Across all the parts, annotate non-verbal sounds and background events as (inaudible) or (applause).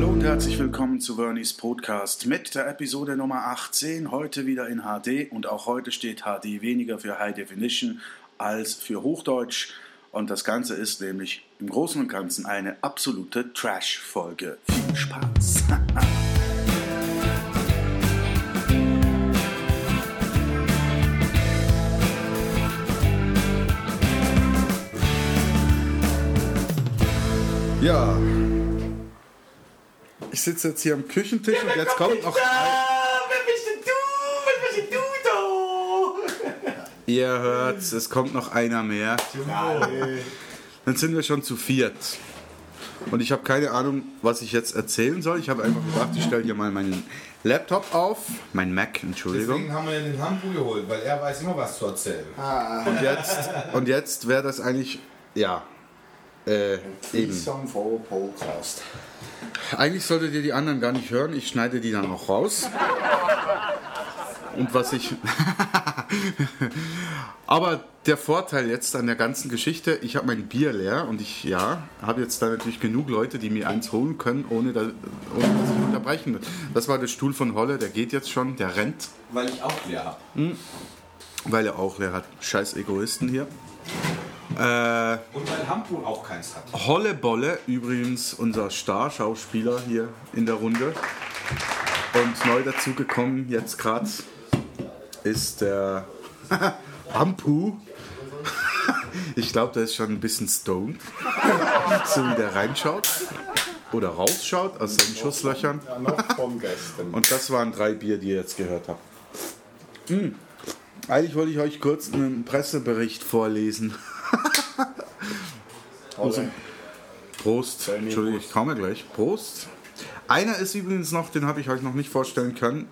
Hallo und herzlich willkommen zu Vernies Podcast mit der Episode Nummer 18. Heute wieder in HD und auch heute steht HD weniger für High Definition als für Hochdeutsch. Und das Ganze ist nämlich im Großen und Ganzen eine absolute Trash-Folge. Viel Spaß! (laughs) Ja, ich sitze jetzt hier am Küchentisch und jetzt kommt noch. Wer bist denn du? Wer bist denn du da? Ihr hört, es kommt noch einer mehr. Dann sind wir schon zu viert. Und ich habe keine Ahnung, was ich jetzt erzählen soll. Ich habe einfach gedacht, ich stelle hier mal meinen Laptop auf, mein Mac, Entschuldigung. Deswegen haben wir den Hamburg geholt, weil er weiß immer was zu erzählen. Und jetzt, und jetzt wäre das eigentlich, ja, äh, eben. Podcast. Eigentlich solltet ihr die anderen gar nicht hören. Ich schneide die dann auch raus. Und was ich. (laughs) Aber der Vorteil jetzt an der ganzen Geschichte, ich habe mein Bier leer und ich, ja, habe jetzt da natürlich genug Leute, die mir eins holen können, ohne, da, ohne dass ich unterbrechen will. Das war der Stuhl von Holle, der geht jetzt schon, der rennt, Weil ich auch leer habe. weil er auch leer hat. Scheiß Egoisten hier. Äh, Und weil Hamburg auch keins hat. Holle Bolle, übrigens unser Star-Schauspieler hier in der Runde. Und neu dazugekommen, jetzt gerade, ist der (laughs) Ampu. Ich glaube, der ist schon ein bisschen stoned. (laughs) So wie der reinschaut. Oder rausschaut aus seinen Schusslöchern. Ja, noch vom gestern. Und das waren drei Bier, die ihr jetzt gehört habt. Hm. Eigentlich wollte ich euch kurz einen Pressebericht vorlesen. Also, Prost. Entschuldigung, ich komme gleich. Prost. Einer ist übrigens noch, den habe ich euch noch nicht vorstellen können.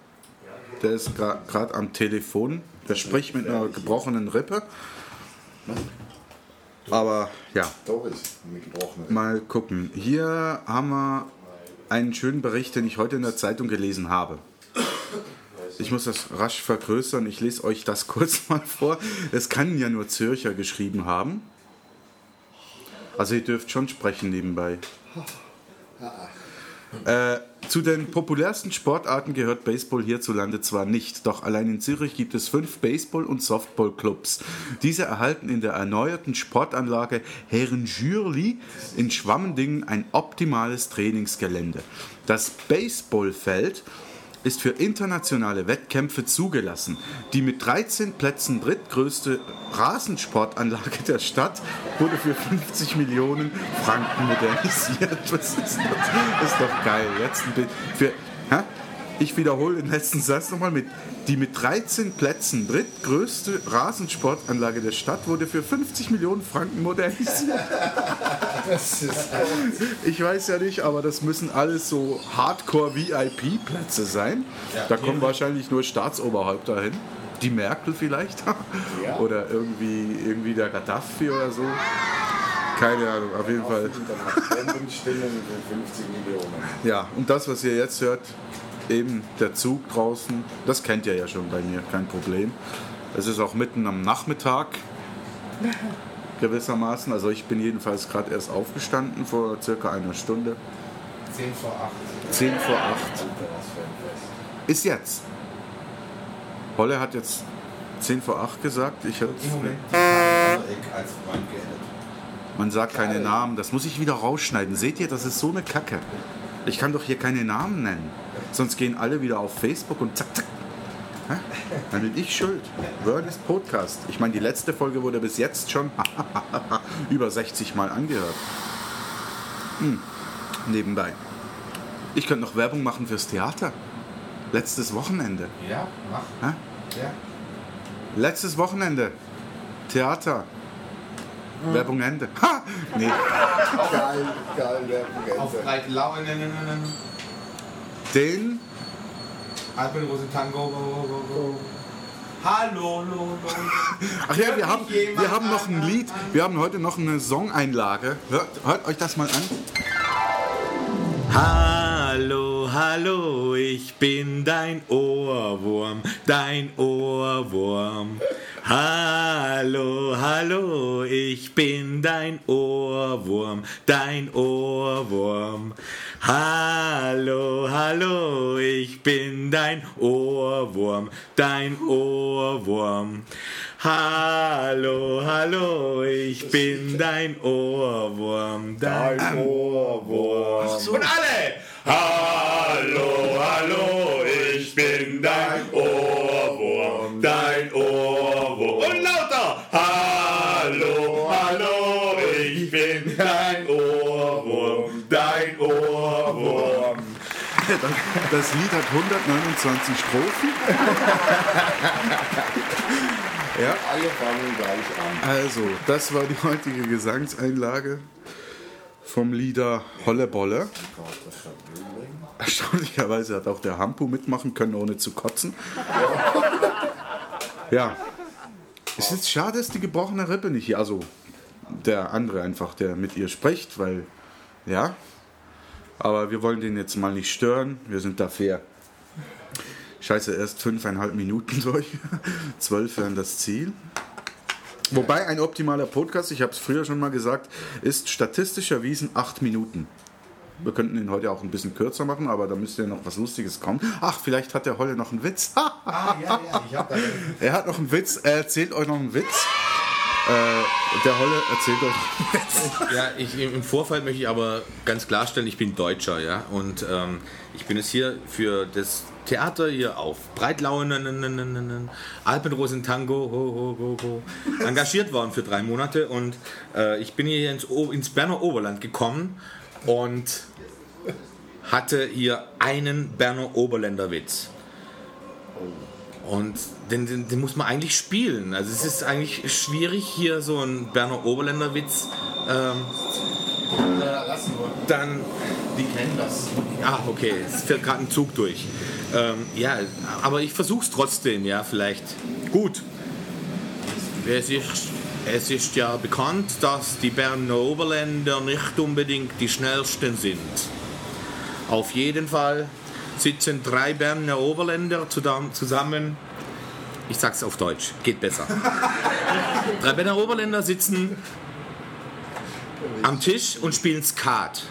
Der ist gerade am Telefon. Der spricht mit einer gebrochenen Rippe. Aber ja, mal gucken. Hier haben wir einen schönen Bericht, den ich heute in der Zeitung gelesen habe. Ich muss das rasch vergrößern. Ich lese euch das (laughs) kurz mal vor. Es kann ja nur Zürcher geschrieben haben. Also ihr dürft schon sprechen nebenbei. Äh, zu den populärsten Sportarten gehört Baseball hierzulande zwar nicht, doch allein in Zürich gibt es fünf Baseball- und Softball-Clubs. Diese erhalten in der erneuerten Sportanlage Herrenjürli in Schwammendingen ein optimales Trainingsgelände. Das Baseballfeld ist für internationale Wettkämpfe zugelassen. Die mit 13 Plätzen drittgrößte Rasensportanlage der Stadt wurde für 50 Millionen Franken modernisiert. (laughs) Was ist das? Das ist doch geil. Jetzt. Für? Ich wiederhole den letzten Satz nochmal mit. Die mit 13 Plätzen drittgrößte Rasensportanlage der Stadt wurde für 50 Millionen Franken modernisiert. (laughs) Das ist (laughs) Ich weiß ja nicht, aber das müssen alles so Hardcore-VIP-Plätze sein. da kommen wahrscheinlich nur Staatsoberhäupter hin. Die Merkel vielleicht. (laughs) oder irgendwie, irgendwie der Gaddafi oder so. Keine Ahnung, auf jeden Fall. Bombenstimmen für 50 Millionen. Ja, und das, was ihr jetzt hört, eben der Zug draußen, das kennt ihr ja schon bei mir, kein Problem. Es ist auch mitten am Nachmittag (laughs) gewissermaßen. Also ich bin jedenfalls gerade erst aufgestanden vor circa einer Stunde. 10 vor 8. 10 vor 8. Ist jetzt. Holle hat jetzt 10 vor 8 gesagt. Ich hab, Im Moment die Eck als Freund geendet. man sagt keine Namen. Das muss ich wieder rausschneiden. Seht ihr, das ist so eine Kacke. Ich kann doch hier keine Namen nennen. Sonst gehen alle wieder auf Facebook und zack, zack. Hä? Dann bin ich schuld. Word ist Podcast. Ich meine, die letzte Folge wurde bis jetzt schon (laughs) über 60 Mal angehört. Hm. Nebenbei. Ich könnte noch Werbung machen fürs Theater. Letztes Wochenende. Ja, mach. Hä? Ja. Letztes Wochenende. Theater. Werbung Ende. Ha! Nee. Geil, geil, Auf Werbung. breite Laune. Den. Alpenrose Tango. Go, go, go. Hallo, lo. Ach ja, wir haben, wir haben noch ein? Lied. Wir haben heute noch eine Song-Einlage. Hört, hört euch das mal an. Hallo, hallo, ich bin dein Ohrwurm, dein Ohrwurm. Hallo, hallo, ich bin dein Ohrwurm, dein Ohrwurm. Hallo, hallo, ich bin dein Ohrwurm, dein Ohrwurm. Hallo, hallo, ich bin dein Ohrwurm, dein Ohrwurm. Und alle! Hallo, Das Lied hat 129 Strophen. (laughs) ja, Alle fangen gleich an. also, das war die heutige Gesangseinlage vom Lieder Hollebolle. Erstaunlicherweise hat auch der Hampu mitmachen können, ohne zu kotzen. Ja. Es ist schade, dass die gebrochene Rippe nicht hier, also der andere einfach, der mit ihr spricht, weil, ja. Aber wir wollen den jetzt mal nicht stören. Wir sind da fair. Scheiße, erst fünfeinhalb Minuten (laughs) durch. Zwölf wären das Ziel. Wobei ein optimaler Podcast, ich habe es früher schon mal gesagt, ist statistisch erwiesen acht Minuten. Wir könnten ihn heute auch ein bisschen kürzer machen, aber da müsste ja noch was Lustiges kommen. Ach, vielleicht hat der Holle noch einen Witz. (laughs) Ah, ja, ja, ich hab da. er hat noch einen Witz. Er erzählt euch noch einen Witz. Äh, der Holle erzählt Witz. (laughs) Ja, ich, im Vorfall möchte ich aber ganz klarstellen, ich bin Deutscher, ja, und ähm, ich bin jetzt hier für das Theater hier auf Breitlau, n- n- n- n- n- Alpenrosen-Tango, ho, ho, ho, ho, engagiert worden für drei Monate und äh, ich bin hier ins, ins Berner Oberland gekommen und hatte hier einen Berner Oberländer Witz. Und den, den, den muss man eigentlich spielen. Also es ist eigentlich schwierig, hier so einen Berner Oberländer Witz ähm, dann. Die kennen das. Ah, okay, es fährt gerade ein Zug durch. Ähm, ja, aber ich versuch's trotzdem, ja, vielleicht. Gut. Es ist, es ist ja bekannt, dass die Berner Oberländer nicht unbedingt die schnellsten sind. Auf jeden Fall sitzen drei Berner Oberländer zusammen. Ich sag's auf Deutsch, geht besser. (laughs) drei Berner Oberländer sitzen am Tisch und spielen Skat.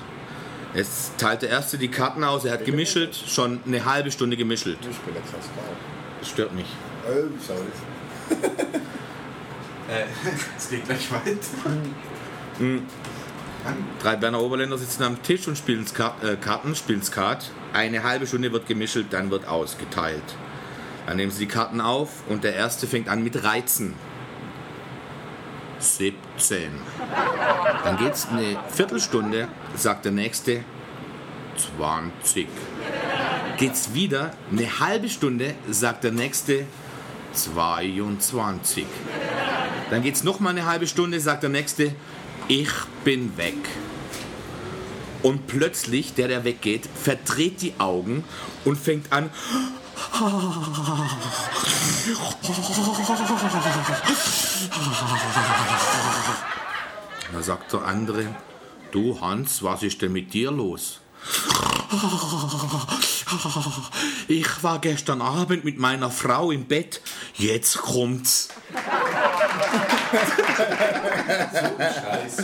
Es teilt der Erste die Karten aus, er hat gemischelt, schon eine halbe Stunde gemischelt. Ich bin Scout. Das stört mich. Oh, sorry. (laughs) Es geht gleich weiter. Drei Berner Oberländer sitzen am Tisch und spielen Skat, äh, Karten, spielen Skat. Eine halbe Stunde wird gemischelt, dann wird ausgeteilt. Dann nehmen sie die Karten auf und der Erste fängt an mit Reizen. 17. Dann geht's eine Viertelstunde, sagt der Nächste 20. Geht's wieder eine halbe Stunde, sagt der Nächste 22. Dann geht's noch mal eine halbe Stunde, sagt der Nächste, ich bin weg. Und plötzlich, der, der weggeht, verdreht die Augen und fängt an. Da sagt der andere, du Hans, was ist denn mit dir los? Ich war gestern Abend mit meiner Frau im Bett, jetzt kommt's. Scheiß.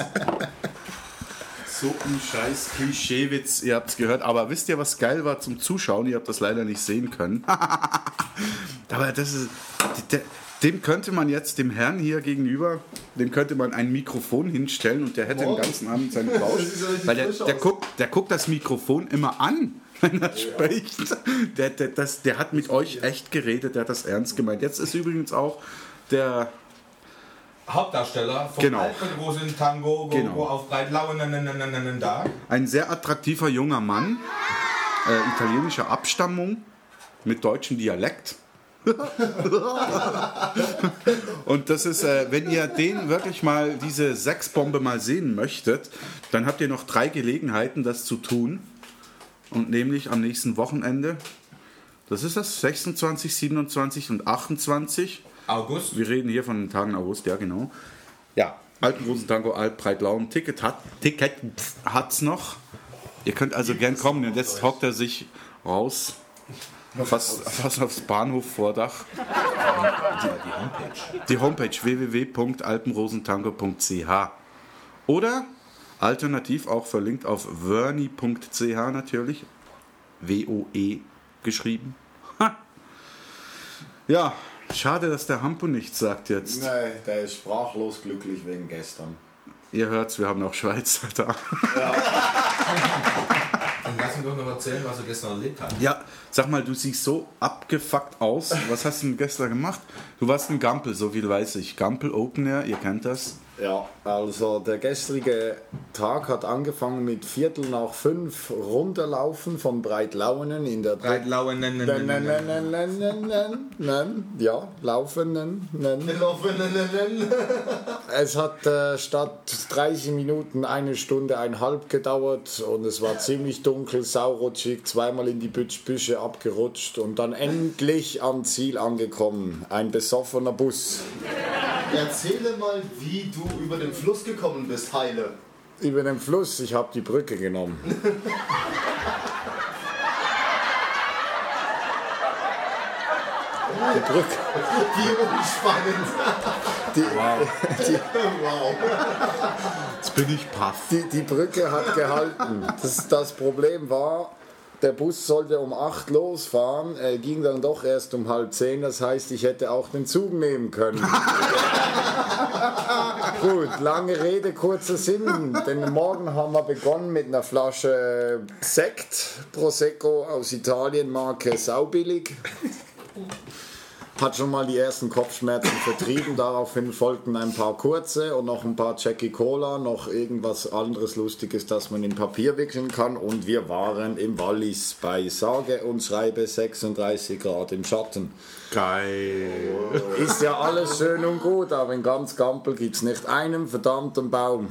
So ein scheiß Klischeewitz, ihr habt es gehört. Aber wisst ihr, was geil war zum Zuschauen? Ihr habt das leider nicht sehen können. (laughs) Aber das ist. Dem könnte man jetzt, dem Herrn hier gegenüber, dem könnte man ein Mikrofon hinstellen und der hätte den ganzen Abend seinen richtig Weil der, der, guckt, der guckt das Mikrofon immer an, (laughs) wenn er spricht. Der, der, das, der hat mit euch echt geredet, der hat das ernst gemeint. Jetzt ist übrigens auch der Hauptdarsteller vom Genau. Alpenrosen Tango go, Genau. auf Breitlau da. ein sehr attraktiver junger Mann, äh, italienischer Abstammung, mit deutschem Dialekt. (laughs) Und das ist, äh, wenn ihr den wirklich mal, diese Sexbombe mal sehen möchtet, dann habt ihr noch drei Gelegenheiten, das zu tun. Und nämlich am nächsten Wochenende, das ist das, 26, 27 und 28. August. Wir reden hier von den Tagen August, ja genau. Ja, Alpenrosentango, Alp, Breitlau. Ein Ticket hat Ticket hat's noch. Ihr könnt also gern kommen. Und jetzt hockt er sich raus. Fast, fast aufs Bahnhofvordach. Die Homepage www.alpenrosentango.ch oder Alternativ auch verlinkt auf verni.ch natürlich. W-O-E geschrieben. Ha. Ja, schade, dass der Hampo nichts sagt jetzt. Nein, der ist sprachlos glücklich wegen gestern. Ihr hört's, wir haben auch Schweizer da. Dann lass ihn doch noch erzählen, was er gestern erlebt hat. Ja, sag mal, du siehst so abgefuckt aus. Was hast du denn gestern gemacht? Du warst ein Gampel, so viel weiß ich. Gampel Open Air, ihr kennt das. Ja, also der gestrige Tag hat angefangen mit Viertel nach fünf runterlaufen von Breitlauenen in der Breitlauen, nein, nein, Nein, nein, nein, nein. nein, nein, nein, nein, nein, ja, laufen. Es hat äh, statt 30 Minuten eine Stunde einhalb gedauert und es war ziemlich dunkel, saurutschig, zweimal in die Büsche abgerutscht und dann endlich am Ziel angekommen. Ein besoffener Bus. Erzähle mal, wie du über den Fluss gekommen bist, Heile. Über den Fluss, ich habe die Brücke genommen. Die Brücke. Wie unspannend. Die, die, Wow. Jetzt bin ich paff. die, die Brücke hat gehalten. Das, das Problem war, der Bus sollte um 8 losfahren, er ging dann doch erst um halb 10, das heißt, ich hätte auch den Zug nehmen können. (laughs) Gut, lange Rede, kurzer Sinn. Denn morgen haben wir begonnen mit einer Flasche Sekt, Prosecco aus Italien, Marke Saubillig. Hat schon mal die ersten Kopfschmerzen vertrieben. Daraufhin folgten ein paar kurze und noch ein paar Jackie Cola, noch irgendwas anderes Lustiges, das man in Papier wickeln kann. Und wir waren im Wallis bei sage und schreibe 36 Grad im Schatten. Geil. Ist ja alles schön und gut, aber in ganz Gampel gibt es nicht einen verdammten Baum.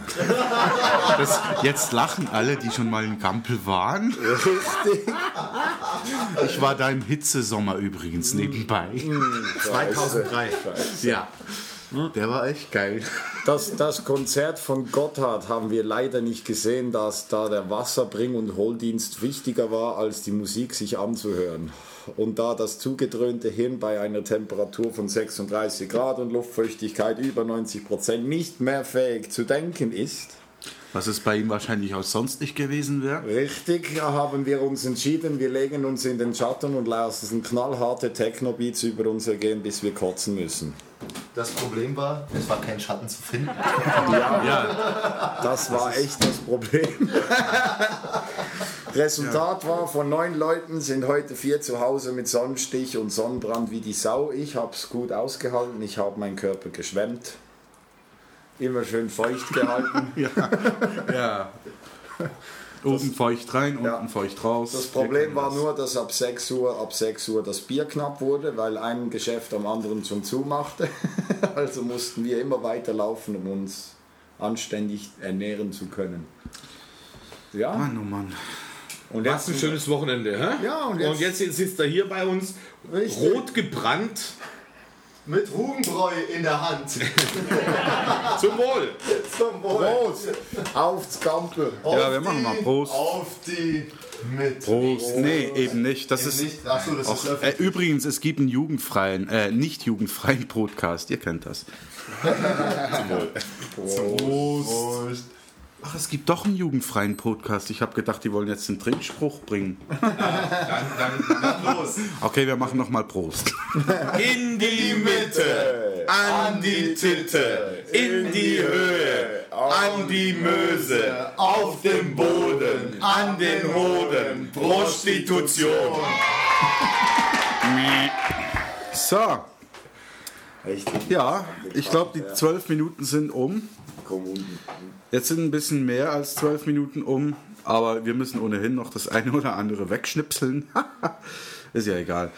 Das, jetzt lachen alle, die schon mal in Gampel waren. Richtig. Ich war da im Hitzesommer übrigens nebenbei. 2003. Ja. Der war echt geil. Das, das Konzert von Gotthard haben wir leider nicht gesehen, dass da der Wasserbring- und Hohldienst wichtiger war, als die Musik sich anzuhören. Und da das zugedröhnte Hirn bei einer Temperatur von 36 Grad und Luftfeuchtigkeit über 90 Prozent nicht mehr fähig zu denken ist, Was es bei ihm wahrscheinlich auch sonst nicht gewesen wäre. richtig, da haben wir uns entschieden, wir legen uns in den Schatten und lassen knallharte Techno-Beats über uns ergehen, bis wir kotzen müssen. Das Problem war, es war kein Schatten zu finden. Das war echt das Problem. (laughs) Resultat war, von neun Leuten sind heute vier zu Hause mit Sonnenstich und Sonnenbrand wie die Sau. Ich habe es gut ausgehalten, ich habe meinen Körper geschwemmt. Immer schön feucht gehalten. (laughs) Ja. Oben feucht rein, unten Ja. feucht raus. Das Problem war nur, dass ab 6 Uhr, ab 6 Uhr das Bier knapp wurde, weil ein Geschäft am anderen schon zumachte. (laughs) Also mussten wir immer weiterlaufen, um uns anständig ernähren zu können. Ja, Mann, oh Mann. und Was ein schönes Wochenende, hä? Ja, und und jetzt- jetzt, sitzt er hier bei uns, Richtig. rot gebrannt. Mit Rugenbräu in der Hand. (laughs) Zum Wohl! Zum Wohl. Prost! Aufs Gampel! Auf Ja, wir machen mal Prost. Auf die mit. Prost. Nee, eben nicht. Das ist. Nicht, achso, das Auch, ist äh, übrigens, es gibt einen jugendfreien, äh, nicht jugendfreien Podcast. Ihr kennt das. (laughs) Prost. Ach, es gibt doch einen jugendfreien Podcast. Ich habe gedacht, die wollen jetzt einen Trinkspruch bringen. (laughs) Dann, dann, dann Los. Okay, wir machen nochmal Prost. in die Mitte, an die Titte, in die Höhe, an die Möse, auf dem Boden, an den Hoden, Prostitution. So, Echt? ja, ich glaube, die zwölf Minuten sind um. Jetzt sind ein bisschen mehr als zwölf Minuten um, aber wir müssen ohnehin noch das eine oder andere wegschnipseln. (laughs) Ist ja egal.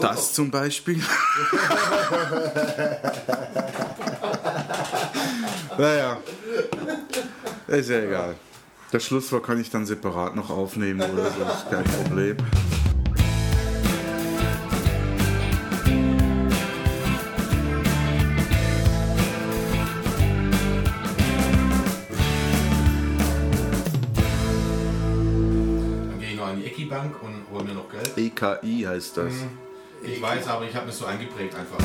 Das zum Beispiel. (laughs) naja, ist ja egal. Das Schlusswort kann ich dann separat noch aufnehmen oder so, ist kein Problem. KI heißt das. Hm. Ich weiß, aber ich habe mir so eingeprägt einfach.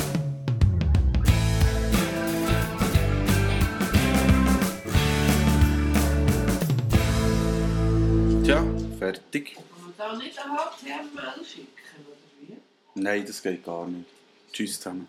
Tja, fertig. Kann halt man da nicht einen Hauptherrn anschicken, oder wie? Nein, das geht gar nicht. Tschüss zusammen.